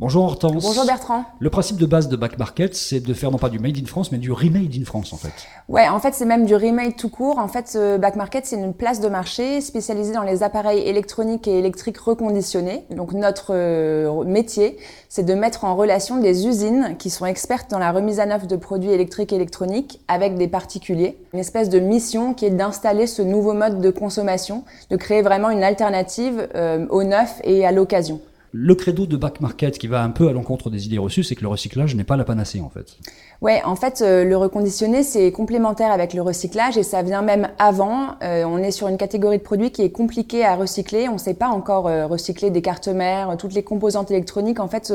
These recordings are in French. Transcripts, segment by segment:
Bonjour Hortense. Bonjour Bertrand. Le principe de base de Back Market, c'est de faire non pas du made in France, mais du remade in France en fait. Ouais, en fait, c'est même du remade tout court. En fait, Back Market, c'est une place de marché spécialisée dans les appareils électroniques et électriques reconditionnés. Donc notre euh, métier, c'est de mettre en relation des usines qui sont expertes dans la remise à neuf de produits électriques et électroniques avec des particuliers. Une espèce de mission qui est d'installer ce nouveau mode de consommation, de créer vraiment une alternative euh, au neuf et à l'occasion. Le credo de Back Market qui va un peu à l'encontre des idées reçues, c'est que le recyclage n'est pas la panacée en fait. Ouais, en fait, euh, le reconditionné, c'est complémentaire avec le recyclage et ça vient même avant. Euh, on est sur une catégorie de produits qui est compliquée à recycler. On ne sait pas encore euh, recycler des cartes mères. Toutes les composantes électroniques, en fait,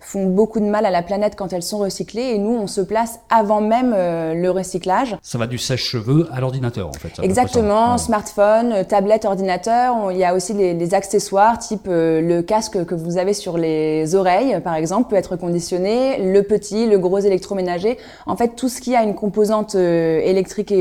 font beaucoup de mal à la planète quand elles sont recyclées et nous, on se place avant même le recyclage. Ça va du sèche-cheveux à l'ordinateur, en fait. Exactement, smartphone, tablette, ordinateur. il y a aussi des accessoires, type le casque que vous avez sur les oreilles, par exemple, peut être reconditionné. Le petit, le gros électroménager en fait, tout ce qui a une composante euh, électrique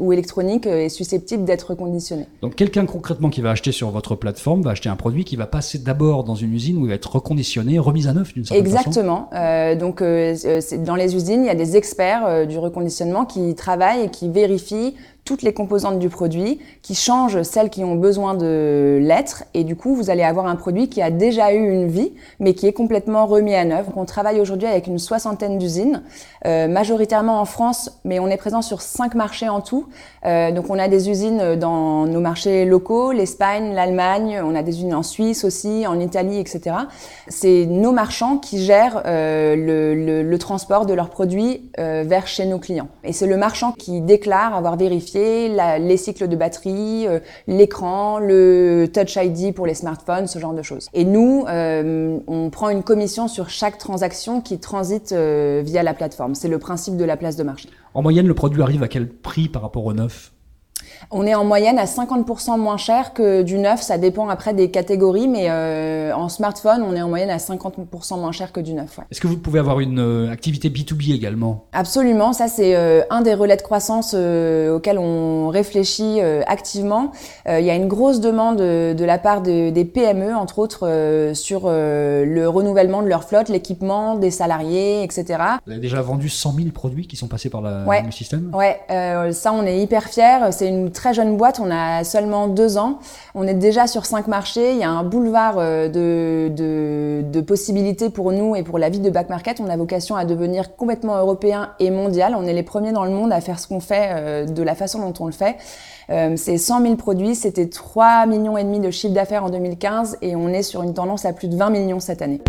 ou électronique euh, est susceptible d'être reconditionné. Donc quelqu'un concrètement qui va acheter sur votre plateforme va acheter un produit qui va passer d'abord dans une usine où il va être reconditionné, remis à neuf d'une certaine Exactement. façon. Exactement. Euh, donc dans les usines, il y a des experts du reconditionnement qui travaillent et qui vérifient toutes les composantes du produit, qui changent celles qui ont besoin de l'être, et du coup, vous allez avoir un produit qui a déjà eu une vie, mais qui est complètement remis à neuf. on travaille aujourd'hui avec une soixantaine d'usines, euh, majoritairement en France, mais on est présent sur cinq marchés en tout. Euh, donc, on a des usines dans nos marchés locaux, l'Espagne, l'Allemagne, on a des usines en Suisse aussi, en Italie, etc. C'est nos marchands qui gèrent euh, le, le, transport de leurs produits vers chez nos clients. Et c'est le marchand qui déclare avoir vérifié les cycles de batterie, euh, l'écran, le Touch ID pour les smartphones, ce genre de choses. Et nous, euh, on prend une commission sur chaque transaction qui transite euh, via la plateforme. C'est le principe de la place de marché. En moyenne, le produit arrive à quel prix par rapport au neuf? On est en moyenne à 50% moins cher que du neuf. Ça dépend après des catégories, mais euh, en smartphone, on est en moyenne à 50% moins cher que du neuf. Est-ce que vous pouvez avoir une euh, activité B2B également? Absolument. Ça, c'est euh, un des relais de croissance auxquels on réfléchit activement. Il y a une grosse demande de la part des PME, entre autres, sur le renouvellement de leur flotte, l'équipement des salariés, etc. Vous avez déjà vendu 100 000 produits qui sont passés par le système? Ouais, ça, on est hyper fiers. C'est une très jeune boîte, on a seulement deux ans. On est déjà sur cinq marchés. Il y a un boulevard euh, de, de, possibilités pour nous et pour la vie de Back Market. On a vocation à devenir complètement européen et mondial. On est les premiers dans le monde à faire ce qu'on fait euh, de la façon dont on le fait. Euh, c'est 100 000 produits, c'était 3 millions et demi de chiffre d'affaires en 2015 et on est sur une tendance à plus de 20 millions cette année.